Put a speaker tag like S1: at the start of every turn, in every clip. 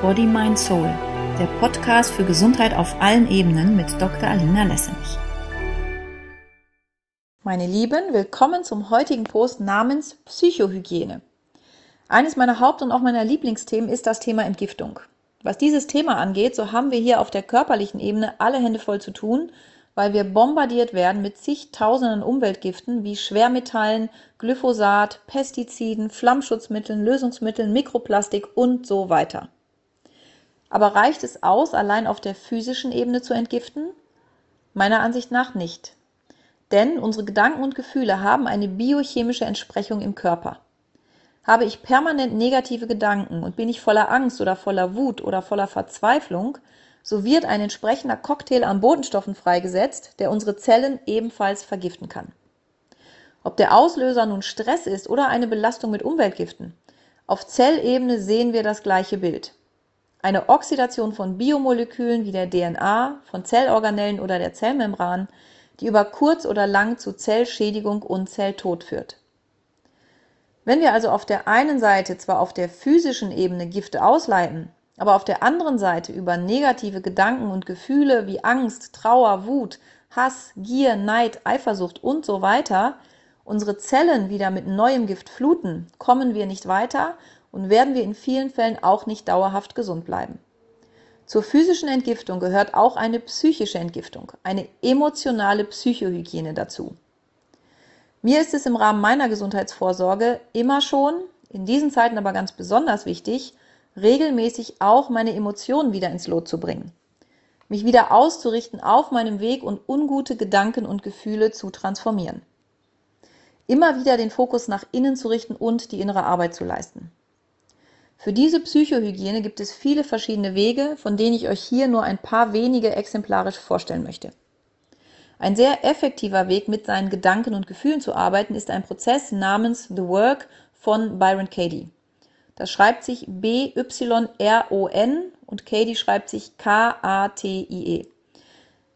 S1: Body, Mind, Soul, der Podcast für Gesundheit auf allen Ebenen mit Dr. Alina Lessenich.
S2: Meine Lieben, willkommen zum heutigen Post namens Psychohygiene. Eines meiner Haupt- und auch meiner Lieblingsthemen ist das Thema Entgiftung. Was dieses Thema angeht, so haben wir hier auf der körperlichen Ebene alle Hände voll zu tun, weil wir bombardiert werden mit zigtausenden Umweltgiften wie Schwermetallen, Glyphosat, Pestiziden, Flammschutzmitteln, Lösungsmitteln, Mikroplastik und so weiter. Aber reicht es aus, allein auf der physischen Ebene zu entgiften? Meiner Ansicht nach nicht. Denn unsere Gedanken und Gefühle haben eine biochemische Entsprechung im Körper. Habe ich permanent negative Gedanken und bin ich voller Angst oder voller Wut oder voller Verzweiflung, so wird ein entsprechender Cocktail an Botenstoffen freigesetzt, der unsere Zellen ebenfalls vergiften kann. Ob der Auslöser nun Stress ist oder eine Belastung mit Umweltgiften, auf Zellebene sehen wir das gleiche Bild. Eine Oxidation von Biomolekülen wie der DNA, von Zellorganellen oder der Zellmembran, die über kurz oder lang zu Zellschädigung und Zelltod führt. Wenn wir also auf der einen Seite zwar auf der physischen Ebene Gifte ausleiten, aber auf der anderen Seite über negative Gedanken und Gefühle wie Angst, Trauer, Wut, Hass, Gier, Neid, Eifersucht und so weiter unsere Zellen wieder mit neuem Gift fluten, kommen wir nicht weiter und werden wir in vielen Fällen auch nicht dauerhaft gesund bleiben. Zur physischen Entgiftung gehört auch eine psychische Entgiftung, eine emotionale Psychohygiene dazu. Mir ist es im Rahmen meiner Gesundheitsvorsorge immer schon, in diesen Zeiten aber ganz besonders wichtig, regelmäßig auch meine Emotionen wieder ins Lot zu bringen. Mich wieder auszurichten auf meinem Weg und ungute Gedanken und Gefühle zu transformieren. Immer wieder den Fokus nach innen zu richten und die innere Arbeit zu leisten. Für diese Psychohygiene gibt es viele verschiedene Wege, von denen ich euch hier nur ein paar wenige exemplarisch vorstellen möchte. Ein sehr effektiver Weg, mit seinen Gedanken und Gefühlen zu arbeiten, ist ein Prozess namens The Work von Byron Katie. Das schreibt sich B-Y-R-O-N und Katie schreibt sich K-A-T-I-E.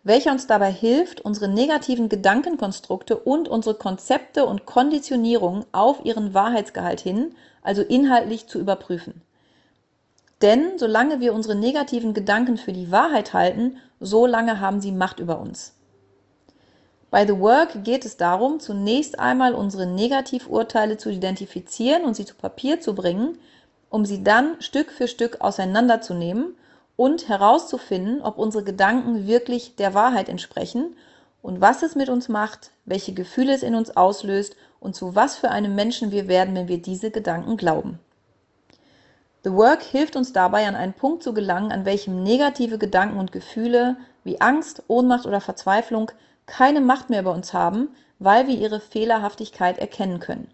S2: Welcher uns dabei hilft, unsere negativen Gedankenkonstrukte und unsere Konzepte und Konditionierung auf ihren Wahrheitsgehalt hin also inhaltlich zu überprüfen. Denn solange wir unsere negativen Gedanken für die Wahrheit halten, so lange haben sie Macht über uns. Bei The Work geht es darum, zunächst einmal unsere Negativurteile zu identifizieren und sie zu Papier zu bringen, um sie dann Stück für Stück auseinanderzunehmen und herauszufinden, ob unsere Gedanken wirklich der Wahrheit entsprechen und was es mit uns macht, welche Gefühle es in uns auslöst und zu was für einem Menschen wir werden, wenn wir diese Gedanken glauben. The Work hilft uns dabei, an einen Punkt zu gelangen, an welchem negative Gedanken und Gefühle wie Angst, Ohnmacht oder Verzweiflung keine Macht mehr über uns haben, weil wir ihre Fehlerhaftigkeit erkennen können.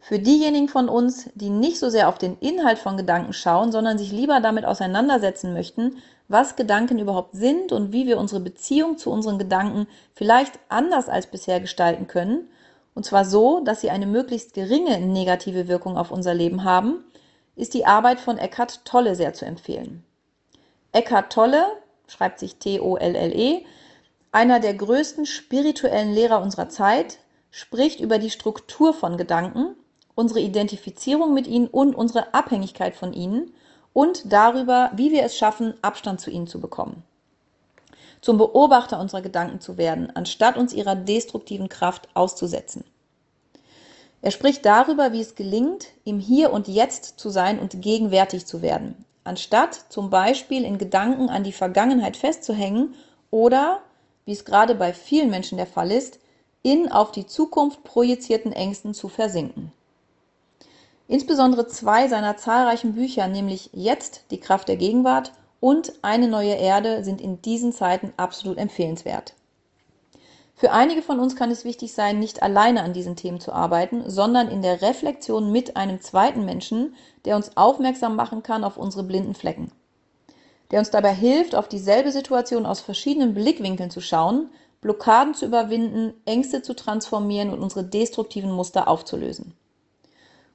S2: Für diejenigen von uns, die nicht so sehr auf den Inhalt von Gedanken schauen, sondern sich lieber damit auseinandersetzen möchten, was Gedanken überhaupt sind und wie wir unsere Beziehung zu unseren Gedanken vielleicht anders als bisher gestalten können, und zwar so, dass sie eine möglichst geringe negative Wirkung auf unser Leben haben, ist die Arbeit von Eckhart Tolle sehr zu empfehlen. Eckhart Tolle, schreibt sich T-O-L-L-E, einer der größten spirituellen Lehrer unserer Zeit, spricht über die Struktur von Gedanken, unsere Identifizierung mit ihnen und unsere Abhängigkeit von ihnen und darüber, wie wir es schaffen, Abstand zu ihnen zu bekommen zum Beobachter unserer Gedanken zu werden, anstatt uns ihrer destruktiven Kraft auszusetzen. Er spricht darüber, wie es gelingt, im Hier und Jetzt zu sein und gegenwärtig zu werden, anstatt zum Beispiel in Gedanken an die Vergangenheit festzuhängen oder, wie es gerade bei vielen Menschen der Fall ist, in auf die Zukunft projizierten Ängsten zu versinken. Insbesondere zwei seiner zahlreichen Bücher, nämlich Jetzt die Kraft der Gegenwart und Eine neue Erde sind in diesen Zeiten absolut empfehlenswert. Für einige von uns kann es wichtig sein, nicht alleine an diesen Themen zu arbeiten, sondern in der Reflexion mit einem zweiten Menschen, der uns aufmerksam machen kann auf unsere blinden Flecken. Der uns dabei hilft, auf dieselbe Situation aus verschiedenen Blickwinkeln zu schauen, Blockaden zu überwinden, Ängste zu transformieren und unsere destruktiven Muster aufzulösen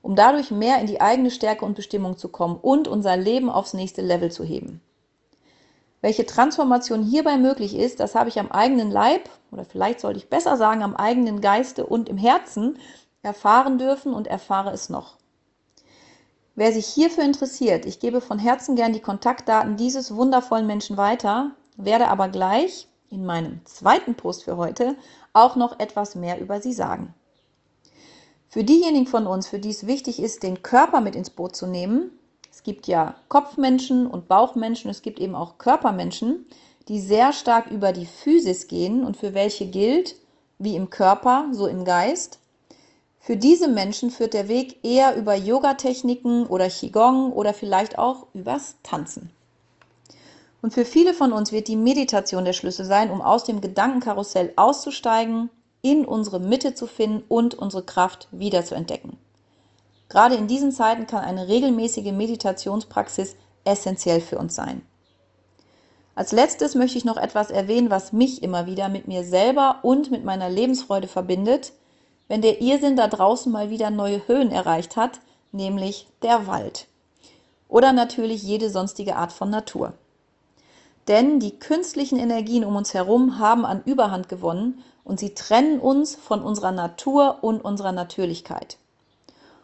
S2: um dadurch mehr in die eigene Stärke und Bestimmung zu kommen und unser Leben aufs nächste Level zu heben. Welche Transformation hierbei möglich ist, das habe ich am eigenen Leib oder vielleicht sollte ich besser sagen am eigenen Geiste und im Herzen erfahren dürfen und erfahre es noch. Wer sich hierfür interessiert, ich gebe von Herzen gern die Kontaktdaten dieses wundervollen Menschen weiter, werde aber gleich in meinem zweiten Post für heute auch noch etwas mehr über sie sagen. Für diejenigen von uns, für die es wichtig ist, den Körper mit ins Boot zu nehmen, es gibt ja Kopfmenschen und Bauchmenschen, es gibt eben auch Körpermenschen, die sehr stark über die Physis gehen und für welche gilt, wie im Körper, so im Geist. Für diese Menschen führt der Weg eher über Yoga-Techniken oder Qigong oder vielleicht auch übers Tanzen. Und für viele von uns wird die Meditation der Schlüssel sein, um aus dem Gedankenkarussell auszusteigen, in unsere Mitte zu finden und unsere Kraft wieder zu entdecken. Gerade in diesen Zeiten kann eine regelmäßige Meditationspraxis essentiell für uns sein. Als letztes möchte ich noch etwas erwähnen, was mich immer wieder mit mir selber und mit meiner Lebensfreude verbindet, wenn der Irrsinn da draußen mal wieder neue Höhen erreicht hat, nämlich der Wald. Oder natürlich jede sonstige Art von Natur. Denn die künstlichen Energien um uns herum haben an Überhand gewonnen und sie trennen uns von unserer Natur und unserer Natürlichkeit.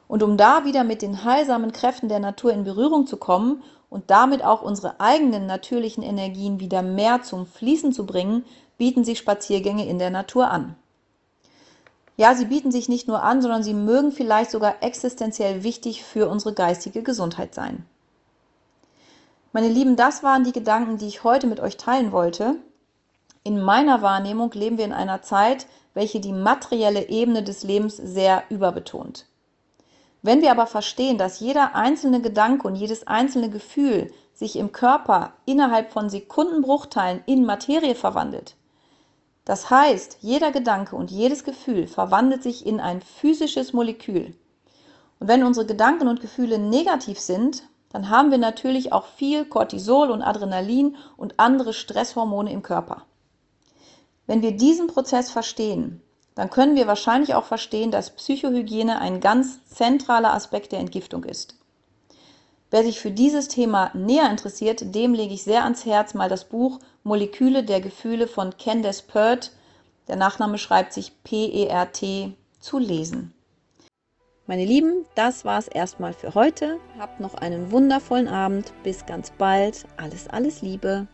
S2: Und um da wieder mit den heilsamen Kräften der Natur in Berührung zu kommen und damit auch unsere eigenen natürlichen Energien wieder mehr zum Fließen zu bringen, bieten sich Spaziergänge in der Natur an. Ja, sie bieten sich nicht nur an, sondern sie mögen vielleicht sogar existenziell wichtig für unsere geistige Gesundheit sein. Meine Lieben, das waren die Gedanken, die ich heute mit euch teilen wollte. In meiner Wahrnehmung leben wir in einer Zeit, welche die materielle Ebene des Lebens sehr überbetont. Wenn wir aber verstehen, dass jeder einzelne Gedanke und jedes einzelne Gefühl sich im Körper innerhalb von Sekundenbruchteilen in Materie verwandelt, das heißt, jeder Gedanke und jedes Gefühl verwandelt sich in ein physisches Molekül. Und wenn unsere Gedanken und Gefühle negativ sind, dann haben wir natürlich auch viel Cortisol und Adrenalin und andere Stresshormone im Körper. Wenn wir diesen Prozess verstehen, dann können wir wahrscheinlich auch verstehen, dass Psychohygiene ein ganz zentraler Aspekt der Entgiftung ist. Wer sich für dieses Thema näher interessiert, dem lege ich sehr ans Herz mal das Buch Moleküle der Gefühle von Candace Pert, der Nachname schreibt sich P-E-R-T, zu lesen. Meine Lieben, das war's erstmal für heute. Habt noch einen wundervollen Abend. Bis ganz bald. Alles, alles Liebe.